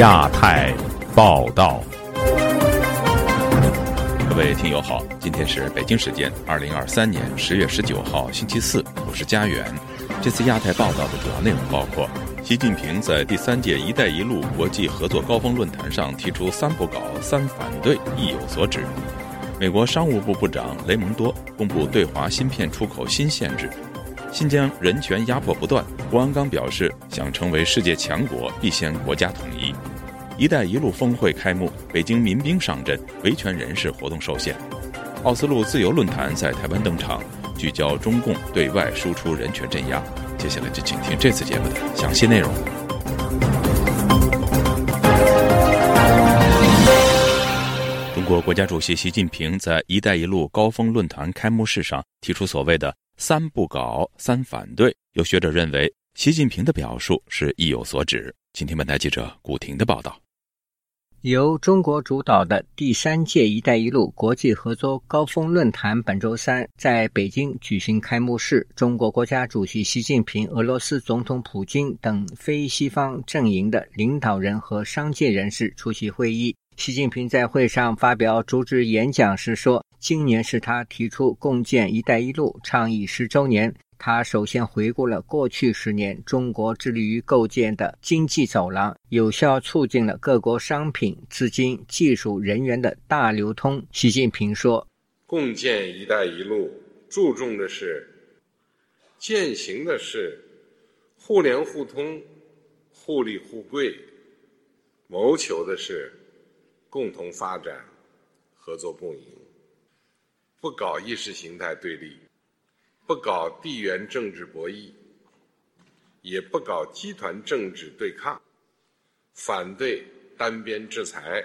亚太报道，各位听友好，今天是北京时间二零二三年十月十九号星期四，我是家远。这次亚太报道的主要内容包括：习近平在第三届“一带一路”国际合作高峰论坛上提出“三不搞、三反对”，意有所指；美国商务部部长雷蒙多公布对华芯片出口新限制。新疆人权压迫不断，郭安刚表示，想成为世界强国，必先国家统一。“一带一路”峰会开幕，北京民兵上阵，维权人士活动受限。奥斯陆自由论坛在台湾登场，聚焦中共对外输出人权镇压。接下来就请听这次节目的详细内容。中国国家主席习近平在“一带一路”高峰论坛开幕式上提出所谓的。三不搞，三反对。有学者认为，习近平的表述是意有所指。请听本台记者古婷的报道。由中国主导的第三届“一带一路”国际合作高峰论坛本周三在北京举行开幕式。中国国家主席习近平、俄罗斯总统普京等非西方阵营的领导人和商界人士出席会议。习近平在会上发表主旨演讲时说：“今年是他提出共建‘一带一路’倡议十周年。他首先回顾了过去十年中国致力于构建的经济走廊，有效促进了各国商品、资金、技术人员的大流通。”习近平说：“共建‘一带一路’注重的是践行的是互联互通、互利互贵，谋求的是。”共同发展，合作共赢，不搞意识形态对立，不搞地缘政治博弈，也不搞集团政治对抗，反对单边制裁，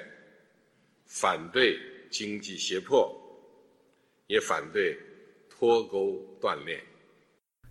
反对经济胁迫，也反对脱钩断链。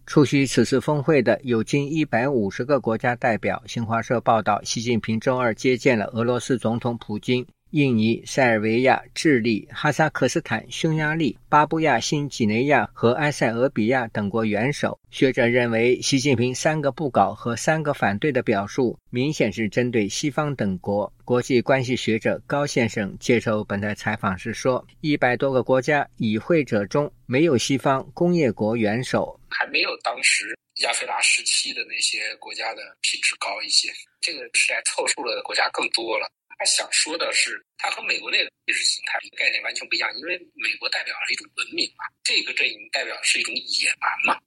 出席此次峰会的有近一百五十个国家代表。新华社报道，习近平周二接见了俄罗斯总统普京。印尼、塞尔维亚、智利、哈萨克斯坦、匈牙利、巴布亚新几内亚和埃塞俄比亚等国元首。学者认为，习近平“三个不搞”和“三个反对”的表述，明显是针对西方等国。国际关系学者高先生接受本台采访时说：“一百多个国家与会者中，没有西方工业国元首，还没有当时亚非拉时期的那些国家的品质高一些。这个时代凑数的国家更多了。”他想说的是，他和美国那个意识形态概念完全不一样，因为美国代表是一种文明嘛，这个阵营代表是一种野蛮嘛，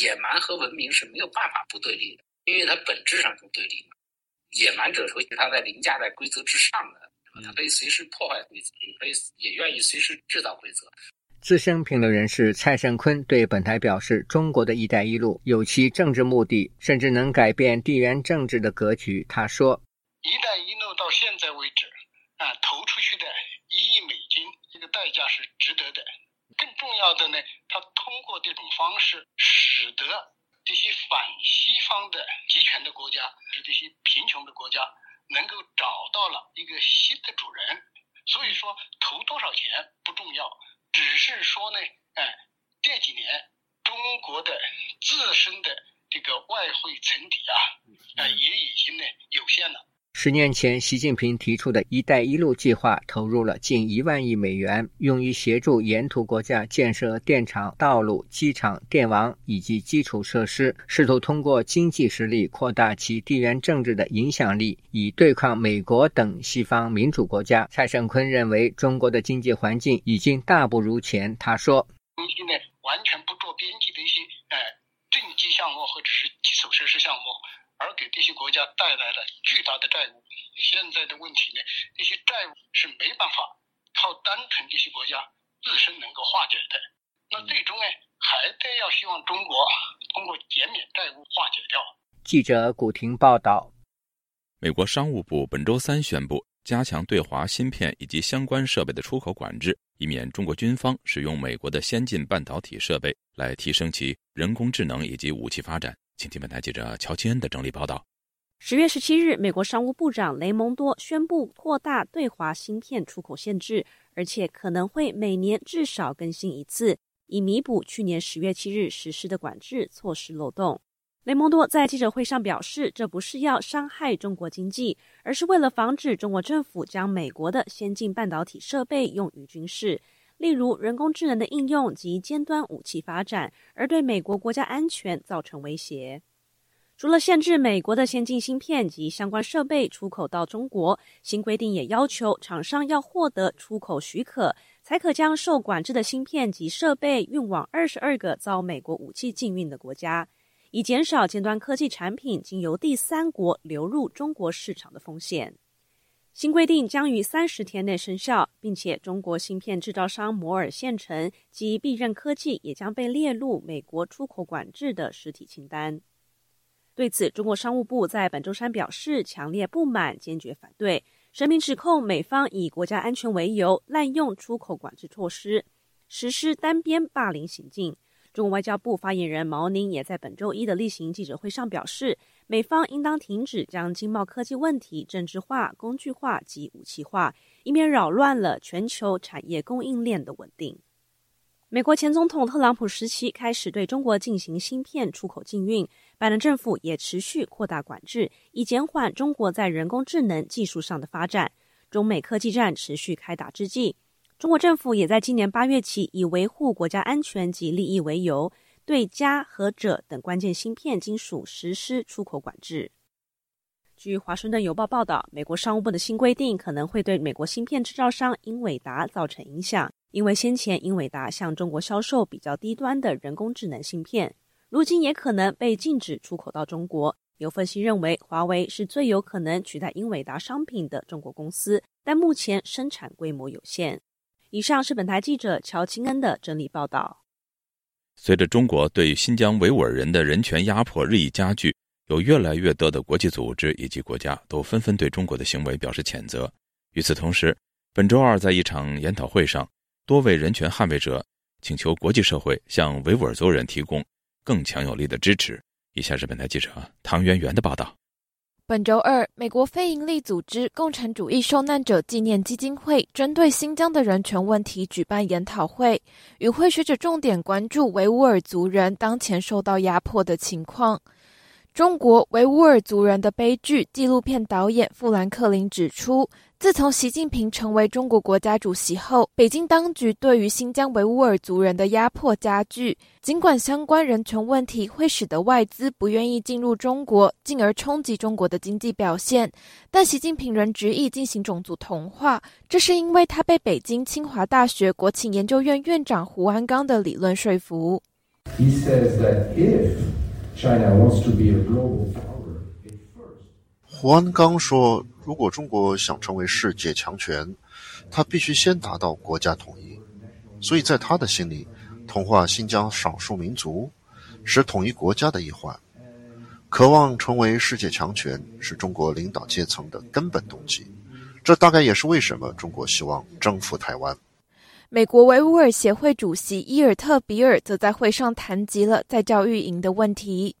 野蛮和文明是没有办法不对立的，因为它本质上就对立嘛。野蛮者说他在凌驾在规则之上的，他可以随时破坏规则，也可以也愿意随时制造规则。资深评论人士蔡胜坤对本台表示：“中国的一带一路有其政治目的，甚至能改变地缘政治的格局。”他说。一带一路到现在为止，啊，投出去的一亿美金，这个代价是值得的。更重要的呢，它通过这种方式，使得这些反西方的集权的国家，是这些贫穷的国家，能够找到了一个新的主人。所以说，投多少钱不重要，只是说呢，哎，这几年中国的自身的这个外汇存底啊，啊，也已经呢有限了。十年前，习近平提出的一带一路计划投入了近一万亿美元，用于协助沿途国家建设电厂、道路、机场、电网以及基础设施，试图通过经济实力扩大其地缘政治的影响力，以对抗美国等西方民主国家。蔡胜坤认为，中国的经济环境已经大不如前。他说：“现在完全不做边际的一些呃政绩项目或者是基础设施项目。”而给这些国家带来了巨大的债务。现在的问题呢，这些债务是没办法靠单纯这些国家自身能够化解的。那最终呢，还得要希望中国通过减免债务化解掉。记者古婷报道。美国商务部本周三宣布，加强对华芯片以及相关设备的出口管制，以免中国军方使用美国的先进半导体设备来提升其人工智能以及武器发展。请听本台记者乔钦恩的整理报道。十月十七日，美国商务部长雷蒙多宣布扩大对华芯片出口限制，而且可能会每年至少更新一次，以弥补去年十月七日实施的管制措施漏洞。雷蒙多在记者会上表示，这不是要伤害中国经济，而是为了防止中国政府将美国的先进半导体设备用于军事，例如人工智能的应用及尖端武器发展，而对美国国家安全造成威胁。除了限制美国的先进芯片及相关设备出口到中国，新规定也要求厂商要获得出口许可，才可将受管制的芯片及设备运往二十二个遭美国武器禁运的国家。以减少尖端科技产品经由第三国流入中国市场的风险。新规定将于三十天内生效，并且中国芯片制造商摩尔线程及必任科技也将被列入美国出口管制的实体清单。对此，中国商务部在本周三表示强烈不满，坚决反对，声明指控美方以国家安全为由滥用出口管制措施，实施单边霸凌行径。中国外交部发言人毛宁也在本周一的例行记者会上表示，美方应当停止将经贸科技问题政治化、工具化及武器化，以免扰乱了全球产业供应链的稳定。美国前总统特朗普时期开始对中国进行芯片出口禁运，拜登政府也持续扩大管制，以减缓中国在人工智能技术上的发展。中美科技战持续开打之际。中国政府也在今年八月起，以维护国家安全及利益为由，对镓和锗等关键芯片金属实施出口管制。据《华盛顿邮报》报道，美国商务部的新规定可能会对美国芯片制造商英伟达造成影响，因为先前英伟达向中国销售比较低端的人工智能芯片，如今也可能被禁止出口到中国。有分析认为，华为是最有可能取代英伟达商品的中国公司，但目前生产规模有限。以上是本台记者乔清恩的整理报道。随着中国对新疆维吾尔人的人权压迫日益加剧，有越来越多的国际组织以及国家都纷纷对中国的行为表示谴责。与此同时，本周二在一场研讨会上，多位人权捍卫者请求国际社会向维吾尔族人提供更强有力的支持。以下是本台记者唐媛媛的报道。本周二，美国非营利组织共产主义受难者纪念基金会针对新疆的人权问题举办研讨会，与会学者重点关注维吾尔族人当前受到压迫的情况。中国维吾尔族人的悲剧纪录片导演富兰克林指出。自从习近平成为中国国家主席后，北京当局对于新疆维吾尔族人的压迫加剧。尽管相关人权问题会使得外资不愿意进入中国，进而冲击中国的经济表现，但习近平仍执意进行种族同化，这是因为他被北京清华大学国情研究院院长胡安刚的理论说服。He says that if China wants to be a global for first. 胡安刚说。如果中国想成为世界强权，他必须先达到国家统一。所以在他的心里，同化新疆少数民族是统一国家的一环。渴望成为世界强权是中国领导阶层的根本动机。这大概也是为什么中国希望征服台湾。美国维吾尔协会主席伊尔特比尔则在会上谈及了在教育营的问题。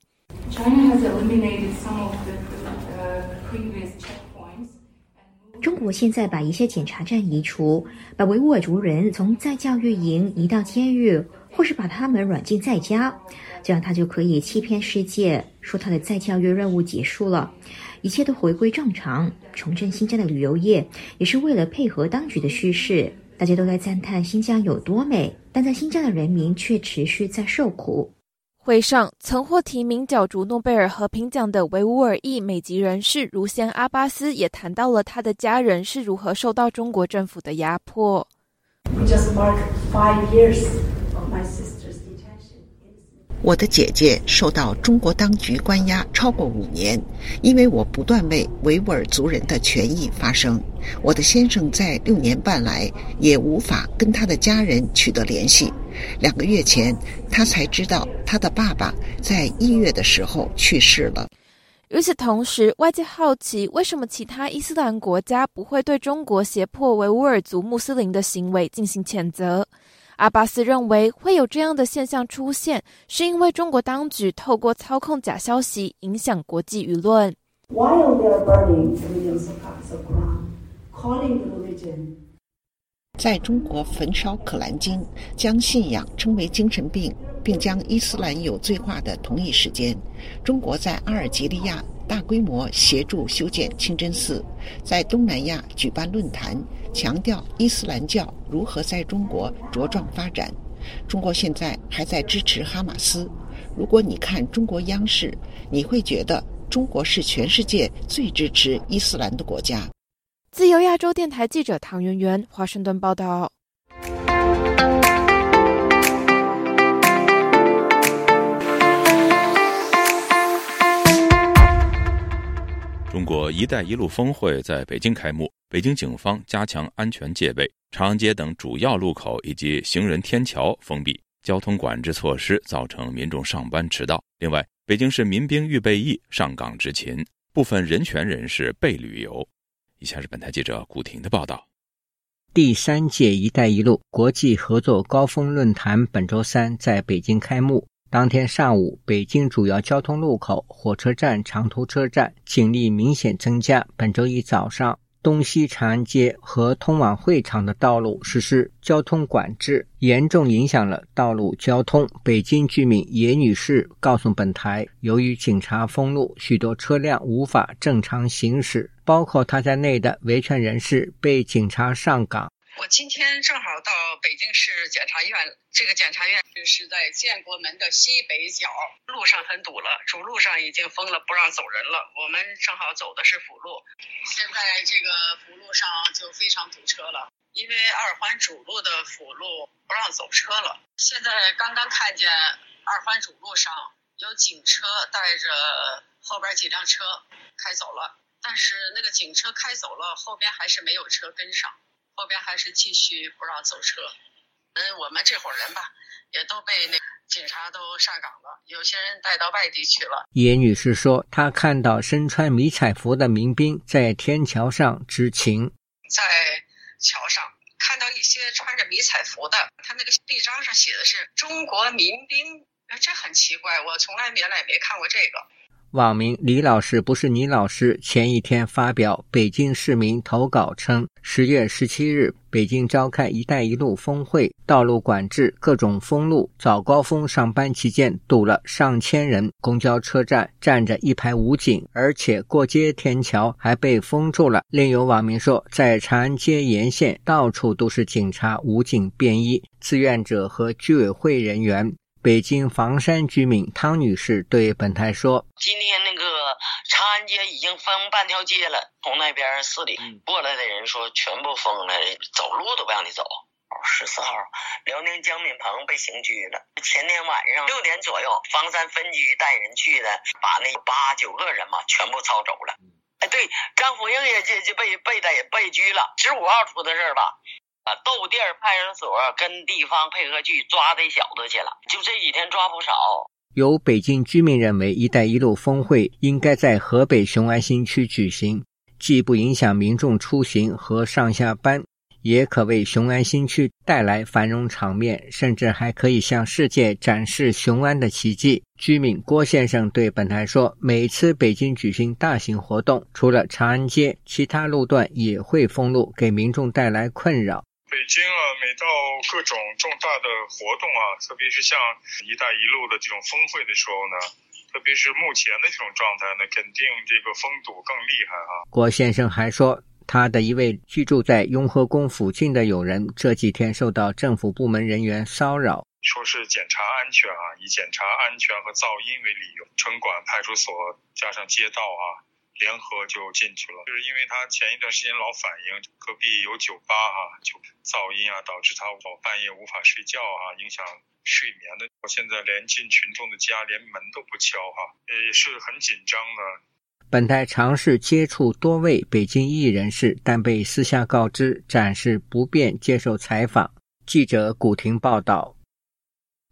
中国现在把一些检查站移除，把维吾尔族人从在教育营移到监狱，或是把他们软禁在家，这样他就可以欺骗世界，说他的再教育任务结束了，一切都回归正常。重振新疆的旅游业也是为了配合当局的趋势，大家都在赞叹新疆有多美，但在新疆的人民却持续在受苦。会上，曾获提名角逐诺贝尔和平奖的维吾尔裔美籍人士如先阿巴斯也谈到了他的家人是如何受到中国政府的压迫。我的姐姐受到中国当局关押超过五年，因为我不断为维吾尔族人的权益发声。我的先生在六年半来也无法跟他的家人取得联系。两个月前，他才知道他的爸爸在一月的时候去世了。与此同时，外界好奇为什么其他伊斯兰国家不会对中国胁迫维吾尔族穆斯林的行为进行谴责。阿巴斯认为会有这样的现象出现，是因为中国当局透过操控假消息影响国际舆论。在中国焚烧可兰经，将信仰称为精神病，并将伊斯兰有罪化的同一时间，中国在阿尔及利亚大规模协助修建清真寺，在东南亚举办论坛，强调伊斯兰教如何在中国茁壮发展。中国现在还在支持哈马斯。如果你看中国央视，你会觉得中国是全世界最支持伊斯兰的国家。自由亚洲电台记者唐媛媛，华盛顿报道。中国“一带一路”峰会在北京开幕，北京警方加强安全戒备，长安街等主要路口以及行人天桥封闭，交通管制措施造成民众上班迟到。另外，北京市民兵预备役上岗执勤，部分人权人士被旅游。以下是本台记者古婷的报道。第三届“一带一路”国际合作高峰论坛本周三在北京开幕。当天上午，北京主要交通路口、火车站、长途车站警力明显增加。本周一早上。东西长安街和通往会场的道路实施交通管制，严重影响了道路交通。北京居民严女士告诉本台，由于警察封路，许多车辆无法正常行驶，包括她在内的维权人士被警察上岗。我今天正好到北京市检察院，这个检察院就是在建国门的西北角，路上很堵了，主路上已经封了，不让走人了。我们正好走的是辅路，现在这个辅路上就非常堵车了，因为二环主路的辅路不让走车了。现在刚刚看见二环主路上有警车带着后边几辆车开走了，但是那个警车开走了，后边还是没有车跟上。后边还是继续不让走车，嗯，我们这伙人吧，也都被那警察都上岗了，有些人带到外地去了。叶女士说，她看到身穿迷彩服的民兵在天桥上执勤，在桥上看到一些穿着迷彩服的，他那个臂章上写的是“中国民兵”，这很奇怪，我从来原来也没看过这个。网名李老师不是你老师，前一天发表北京市民投稿称，十月十七日北京召开“一带一路”峰会，道路管制，各种封路。早高峰上班期间堵了上千人，公交车站站着一排武警，而且过街天桥还被封住了。另有网民说，在长安街沿线到处都是警察、武警便衣，志愿者和居委会人员。北京房山居民汤女士对本台说：“今天那个长安街已经封半条街了，从那边市里过来的人说全部封了，走路都不让你走。十四号，辽宁江敏鹏被刑拘了。前天晚上六点左右，房山分局带人去的，把那八九个人嘛全部抄走了。哎，对，张福英也就就被被逮被拘了。十五号出的事儿吧。”啊，豆店派出所跟地方配合去抓这小子去了，就这几天抓不少。有北京居民认为，“一带一路”峰会应该在河北雄安新区举行，既不影响民众出行和上下班，也可为雄安新区带来繁荣场面，甚至还可以向世界展示雄安的奇迹。居民郭先生对本台说：“每次北京举行大型活动，除了长安街，其他路段也会封路，给民众带来困扰。”北京啊，每到各种重大的活动啊，特别是像“一带一路”的这种峰会的时候呢，特别是目前的这种状态呢，肯定这个封堵更厉害啊。郭先生还说，他的一位居住在雍和宫附近的友人这几天受到政府部门人员骚扰，说是检查安全啊，以检查安全和噪音为理由，城管、派出所加上街道啊。联合就进去了，就是因为他前一段时间老反映隔壁有酒吧啊，就噪音啊，导致他老半夜无法睡觉啊，影响睡眠的。我现在连进群众的家，连门都不敲哈，也是很紧张的。本台尝试接触多位北京艺人士，但被私下告知暂时不便接受采访。记者古婷报道：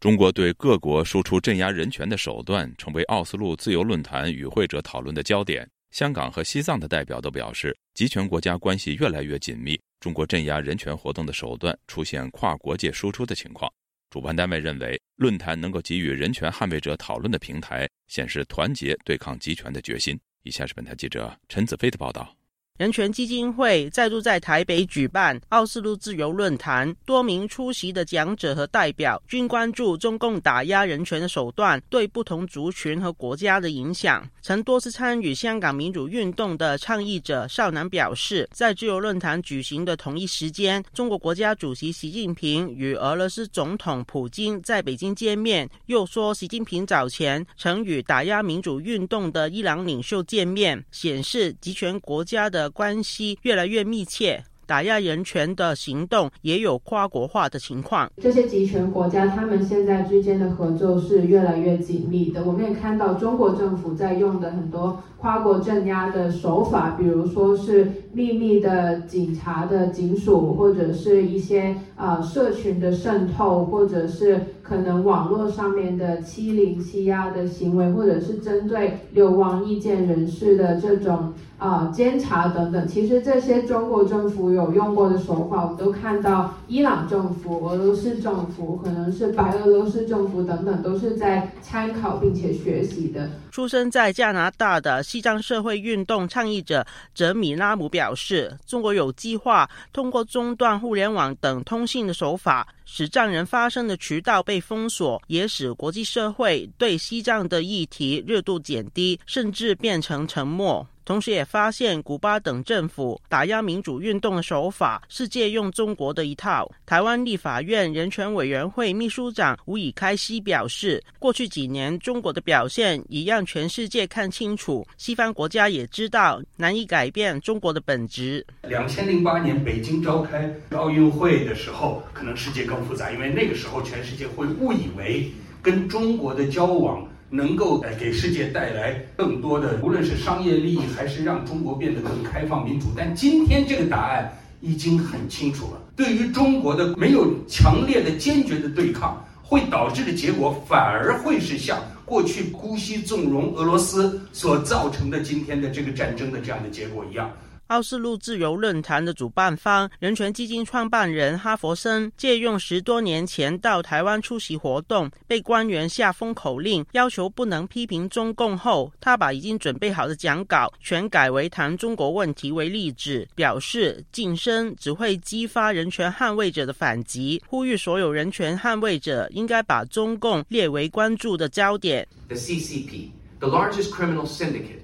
中国对各国输出镇压人权的手段，成为奥斯陆自由论坛与会者讨论的焦点。香港和西藏的代表都表示，集权国家关系越来越紧密，中国镇压人权活动的手段出现跨国界输出的情况。主办单位认为，论坛能够给予人权捍卫者讨论的平台，显示团结对抗集权的决心。以下是本台记者陈子飞的报道。人权基金会再度在台北举办奥斯陆自由论坛，多名出席的讲者和代表均关注中共打压人权的手段对不同族群和国家的影响。曾多次参与香港民主运动的倡议者邵南表示，在自由论坛举行的同一时间，中国国家主席习近平与俄罗斯总统普京在北京见面。又说，习近平早前曾与打压民主运动的伊朗领袖见面，显示集权国家的。关系越来越密切，打压人权的行动也有跨国化的情况。这些集权国家，他们现在之间的合作是越来越紧密的。我们也看到中国政府在用的很多跨国镇压的手法，比如说是秘密的警察的警署，或者是一些呃社群的渗透，或者是可能网络上面的欺凌、欺压的行为，或者是针对流亡意见人士的这种。啊，监察等等，其实这些中国政府有用过的手法，我们都看到，伊朗政府、俄罗斯政府，可能是白俄罗斯政府等等，都是在参考并且学习的。出生在加拿大的西藏社会运动倡议者泽米拉姆表示，中国有计划通过中断互联网等通信的手法，使藏人发声的渠道被封锁，也使国际社会对西藏的议题热度减低，甚至变成沉默。同时，也发现古巴等政府打压民主运动的手法是借用中国的一套。台湾立法院人权委员会秘书长吴以开西表示，过去几年中国的表现已让全世界看清楚，西方国家也知道难以改变中国的本质。两千零八年北京召开奥运会的时候，可能世界更复杂，因为那个时候全世界会误以为跟中国的交往。能够呃给世界带来更多的，无论是商业利益，还是让中国变得更开放民主。但今天这个答案已经很清楚了，对于中国的没有强烈的、坚决的对抗，会导致的结果反而会是像过去姑息纵容俄罗斯所造成的今天的这个战争的这样的结果一样。奥斯陆自由论坛的主办方人权基金创办人哈佛森借用十多年前到台湾出席活动，被官员下封口令，要求不能批评中共后，他把已经准备好的讲稿全改为谈中国问题为例子，表示晋升只会激发人权捍卫者的反击，呼吁所有人权捍卫者应该把中共列为关注的焦点。The CCP, the largest criminal syndicate.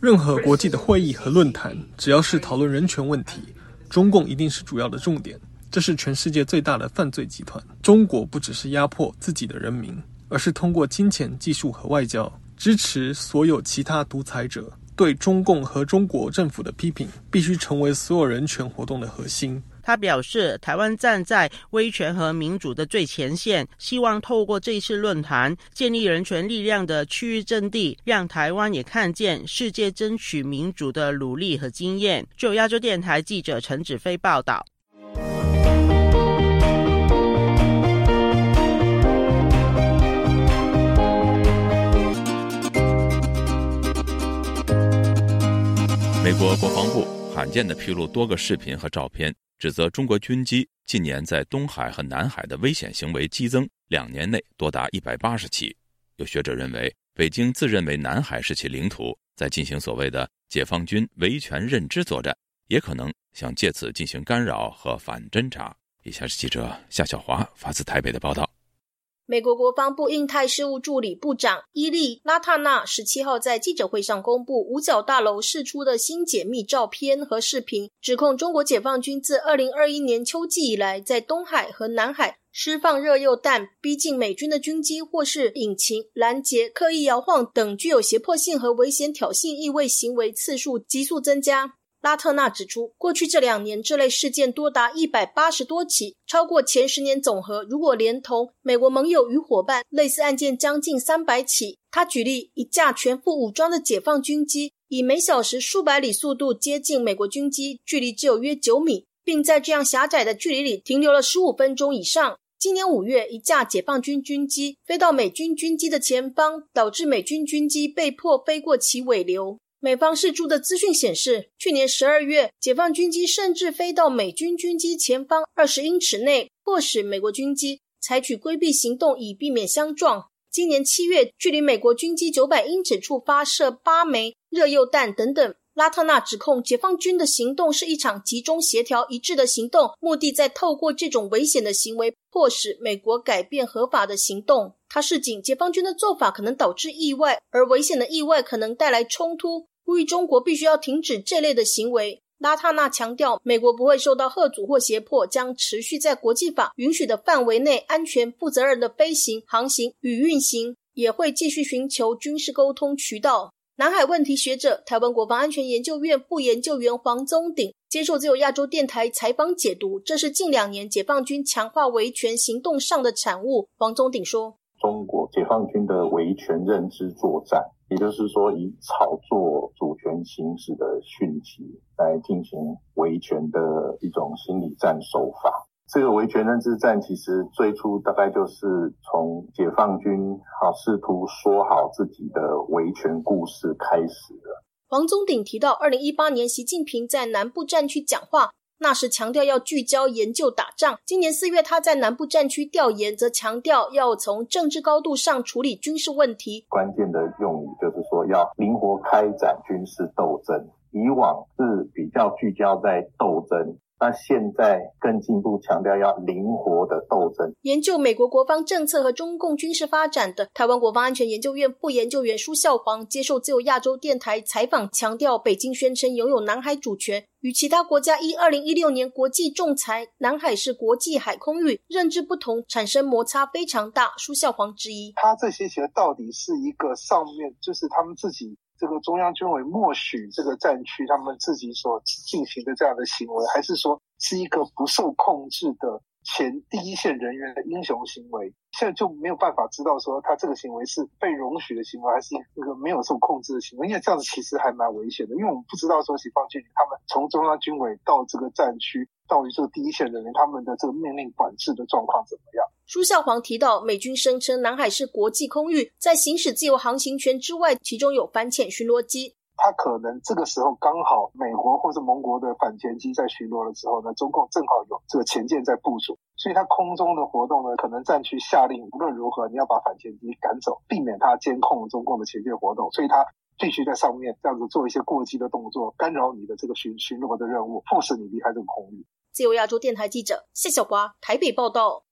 任何国际的会议和论坛，只要是讨论人权问题，中共一定是主要的重点。这是全世界最大的犯罪集团。中国不只是压迫自己的人民，而是通过金钱、技术和外交支持所有其他独裁者。对中共和中国政府的批评，必须成为所有人权活动的核心。他表示，台湾站在威权和民主的最前线，希望透过这次论坛，建立人权力量的区域阵地，让台湾也看见世界争取民主的努力和经验。就亚洲电台记者陈子飞报道。美国国防部罕见地披露多个视频和照片。指责中国军机近年在东海和南海的危险行为激增，两年内多达一百八十起。有学者认为，北京自认为南海是其领土，在进行所谓的解放军维权认知作战，也可能想借此进行干扰和反侦查。以下是记者夏晓华发自台北的报道。美国国防部印太事务助理部长伊利拉塔纳十七号在记者会上公布五角大楼释出的新解密照片和视频，指控中国解放军自二零二一年秋季以来，在东海和南海释放热诱弹，逼近美军的军机，或是引擎拦截、刻意摇晃等具有胁迫性和危险挑衅意味行为次数急速增加。拉特纳指出，过去这两年这类事件多达一百八十多起，超过前十年总和。如果连同美国盟友与伙伴，类似案件将近三百起。他举例，一架全副武装的解放军机以每小时数百里速度接近美国军机，距离只有约九米，并在这样狭窄的距离里停留了十五分钟以上。今年五月，一架解放军军机飞到美军军机的前方，导致美军军机被迫飞过其尾流。美方释出的资讯显示，去年十二月，解放军机甚至飞到美军军机前方二十英尺内，迫使美国军机采取规避行动以避免相撞。今年七月，距离美国军机九百英尺处发射八枚热诱弹等等。拉特纳指控解放军的行动是一场集中、协调、一致的行动，目的在透过这种危险的行为，迫使美国改变合法的行动。他示警，解放军的做法可能导致意外，而危险的意外可能带来冲突，呼吁中国必须要停止这类的行为。拉塔纳强调，美国不会受到贺阻或胁迫，将持续在国际法允许的范围内安全、负责任的飞行、航行与运行，也会继续寻求军事沟通渠道。南海问题学者、台湾国防安全研究院副研究员黄宗鼎接受自由亚洲电台采访解读，这是近两年解放军强化维权行动上的产物。黄宗鼎说：“中国解放军的维权认知作战。”也就是说，以炒作主权行使的讯息来进行维权的一种心理战手法。这个维权认知战其实最初大概就是从解放军好试图说好自己的维权故事开始的。黄宗鼎提到，二零一八年习近平在南部战区讲话。那时强调要聚焦研究打仗。今年四月，他在南部战区调研，则强调要从政治高度上处理军事问题。关键的用语就是说，要灵活开展军事斗争。以往是比较聚焦在斗争。那现在更进一步强调要灵活的斗争。研究美国国防政策和中共军事发展的台湾国防安全研究院副研究员舒孝煌接受自由亚洲电台采访，强调北京宣称拥有南海主权，与其他国家依二零一六年国际仲裁南海是国际海空域认知不同，产生摩擦非常大。舒孝煌之一，他这些钱到底是一个上面就是他们自己。这个中央军委默许这个战区他们自己所进行的这样的行为，还是说是一个不受控制的前第一线人员的英雄行为？现在就没有办法知道说他这个行为是被容许的行为，还是那个没有受控制的行为？因为这样子其实还蛮危险的，因为我们不知道说解放军他们从中央军委到这个战区，到于这个第一线人员他们的这个命令管制的状况怎么样？舒孝煌提到，美军声称南海是国际空域，在行使自由航行权之外，其中有反潜巡逻机。他可能这个时候刚好美国或是盟国的反潜机在巡逻的时候呢，中共正好有这个前舰在部署，所以他空中的活动呢，可能战区下令无论如何你要把反潜机赶走，避免他监控中共的前舰活动，所以他必须在上面这样子做一些过激的动作，干扰你的这个巡巡逻的任务，迫使你离开这个空域。自由亚洲电台记者谢小华台北报道。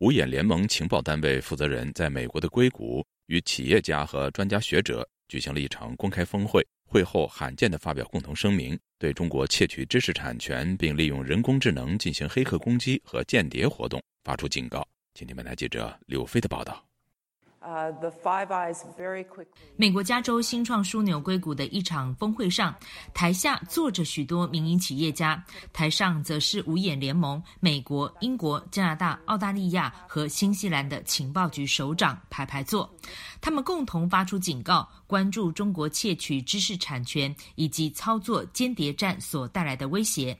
五眼联盟情报单位负责人在美国的硅谷与企业家和专家学者举行了一场公开峰会，会后罕见地发表共同声明，对中国窃取知识产权并利用人工智能进行黑客攻击和间谍活动发出警告。请听本台记者柳飞的报道。美国加州新创枢纽硅谷的一场峰会上，台下坐着许多民营企业家，台上则是五眼联盟、美国、英国、加拿大、澳大利亚和新西兰的情报局首长排排坐。他们共同发出警告，关注中国窃取知识产权以及操作间谍战所带来的威胁。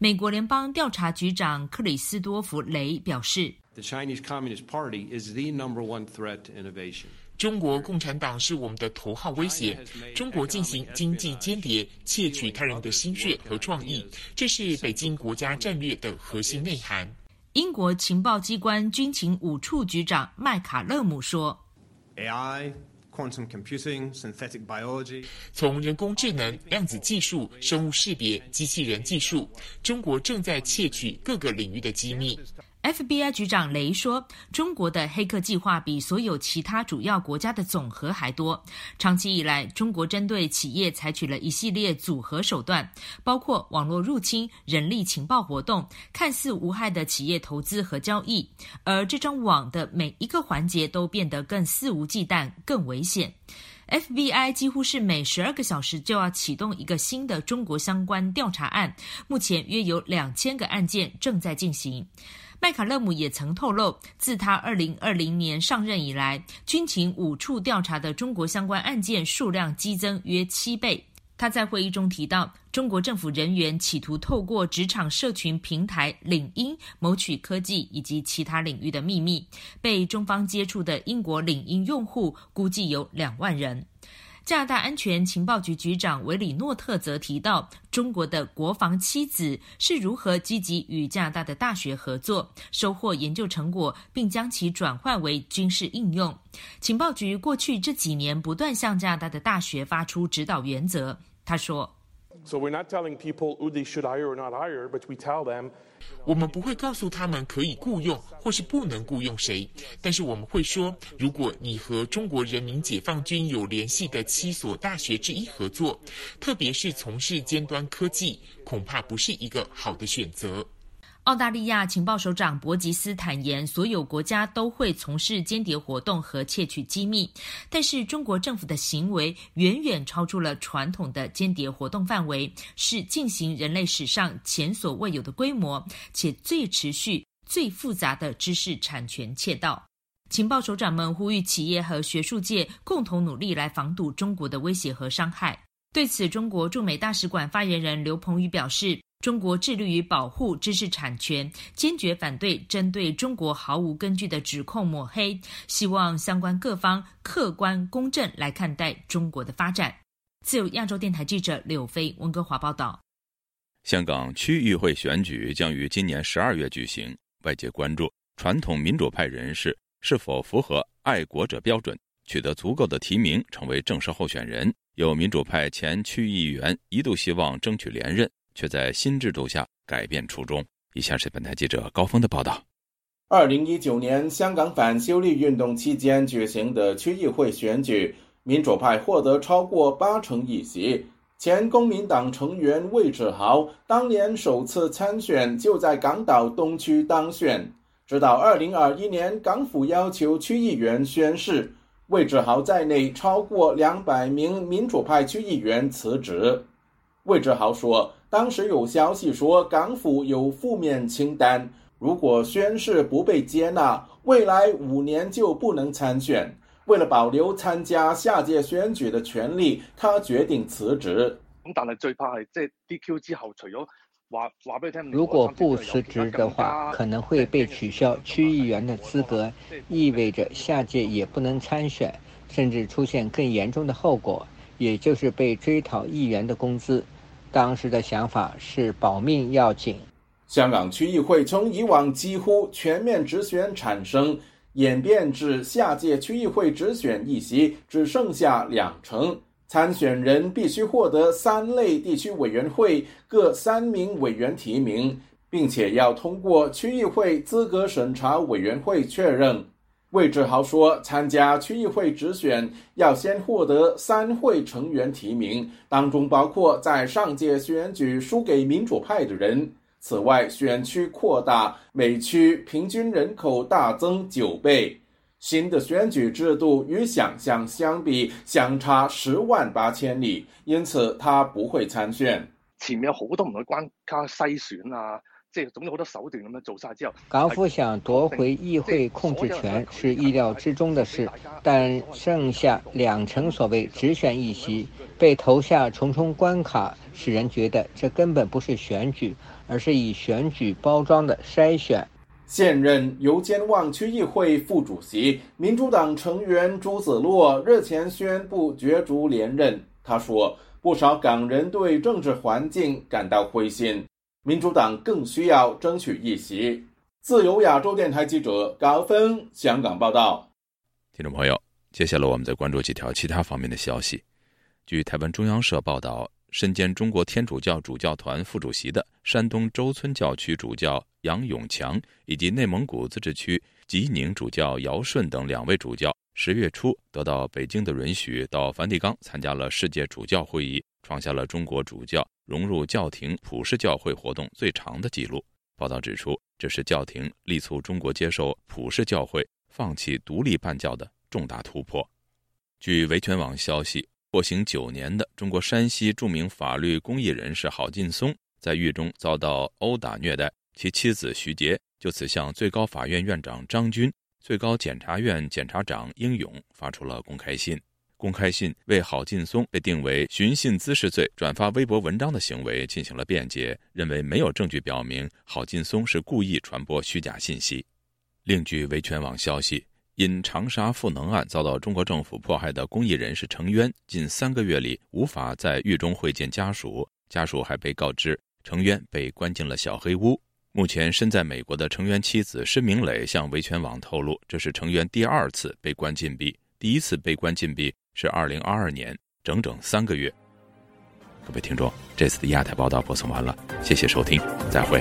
美国联邦调查局长克里斯多弗雷表示。The Chinese Communist Party is the number one threat to innovation. 中国共产党是我们的头号威胁。中国进行经济间谍，窃取他人的心血和创意，这是北京国家战略的核心内涵。英国情报机关军情五处局长麦卡勒姆说：“AI。” quantum computing, synthetic biology，从人工智能、量子技术、生物识别、机器人技术，中国正在窃取各个领域的机密。FBI 局长雷说：“中国的黑客计划比所有其他主要国家的总和还多。长期以来，中国针对企业采取了一系列组合手段，包括网络入侵、人力情报活动、看似无害的企业投资和交易。而这张网的每一个环节都变得更肆无忌惮、更危险。FBI 几乎是每十二个小时就要启动一个新的中国相关调查案，目前约有两千个案件正在进行。”麦卡勒姆也曾透露，自他二零二零年上任以来，军情五处调查的中国相关案件数量激增约七倍。他在会议中提到，中国政府人员企图透过职场社群平台领英谋取科技以及其他领域的秘密，被中方接触的英国领英用户估计有两万人。加拿大安全情报局局长维里诺特则提到，中国的国防妻子是如何积极与加拿大的大学合作，收获研究成果，并将其转换为军事应用。情报局过去这几年不断向加拿大的大学发出指导原则。他说。So we're not telling people who they should hire or not hire, but we tell them. 我们不会告诉他们可以雇佣或是不能雇佣谁，但是我们会说，如果你和中国人民解放军有联系的七所大学之一合作，特别是从事尖端科技，恐怕不是一个好的选择。澳大利亚情报首长博吉斯坦言，所有国家都会从事间谍活动和窃取机密，但是中国政府的行为远远超出了传统的间谍活动范围，是进行人类史上前所未有的规模且最持续、最复杂的知识产权窃盗。情报首长们呼吁企业和学术界共同努力来防堵中国的威胁和伤害。对此，中国驻美大使馆发言人刘鹏宇表示。中国致力于保护知识产权，坚决反对针对中国毫无根据的指控抹黑，希望相关各方客观公正来看待中国的发展。自由亚洲电台记者柳飞温哥华报道。香港区议会选举将于今年十二月举行，外界关注传统民主派人士是否符合爱国者标准，取得足够的提名成为正式候选人。有民主派前区议员一度希望争取连任。却在新制度下改变初衷。以下是本台记者高峰的报道：二零一九年香港反修例运动期间举行的区议会选举，民主派获得超过八成议席。前公民党成员魏志豪当年首次参选就在港岛东区当选。直到二零二一年港府要求区议员宣誓，魏志豪在内超过两百名民主派区议员辞职。魏志豪说。当时有消息说，港府有负面清单，如果宣誓不被接纳，未来五年就不能参选。为了保留参加下届选举的权利，他决定辞职。咁但係最怕係即系 DQ 之後，除咗，如果不辞职的话，可能会被取消区议员的资格，意味着下届也不能参选，甚至出现更严重的后果，也就是被追讨议员的工资。当时的想法是保命要紧。香港区议会从以往几乎全面直选产生，演变至下届区议会直選議席只剩下两成，參選人必須獲得三類地區委員會各三名委員提名，並且要通過區議會資格審查委員會確認。魏志豪說：“參加區議會直選要先獲得三會成員提名，當中包括在上屆選舉輸給民主派的人。此外，選區擴大，每區平均人口大增九倍。新的选举制度与想象相比，相差十萬八千里，因此他不會參選。前面有好多唔同嘅關卡篩選啊。”即係總之好多手段咁樣做晒之後，港府想奪回議會控制權是意料之中的事，但剩下兩成所謂直選議席被投下重重關卡，使人覺得這根本不是選舉，而是以選舉包裝的篩選。现任油尖旺区议会副主席、民主党成员朱子洛日前宣布角逐连任。他说：不少港人对政治环境感到灰心。民主党更需要争取一席。自由亚洲电台记者高峰香港报道。听众朋友，接下来我们再关注几条其他方面的消息。据台湾中央社报道，身兼中国天主教主教团副主席的山东周村教区主教杨永强，以及内蒙古自治区吉宁主教姚顺等两位主教，十月初得到北京的允许，到梵蒂冈参加了世界主教会议，创下了中国主教。融入教廷普世教会活动最长的記錄。報道指出，这是教廷力促中国接受普世教会、放弃独立办教的重大突破。据维权网消息，获刑九年的中国山西著名法律公益人士郝劲松在狱中遭到殴打虐待，其妻子徐杰就此向最高法院院长张军、最高检察院检察长英勇发出了公开信。公开信为郝劲松被定为寻衅滋事罪转发微博文章的行为进行了辩解，认为没有证据表明郝劲松是故意传播虚假信息。另据维权网消息，因长沙赋能案遭到中国政府迫害的公益人士程渊，近三个月里无法在狱中会见家属，家属还被告知程渊被关进了小黑屋。目前身在美国的程渊妻子申明磊向维权网透露，这是程渊第二次被关禁闭，第一次被关禁闭。是二零二二年，整整三个月。各位听众，这次的亚太报道播送完了，谢谢收听，再会。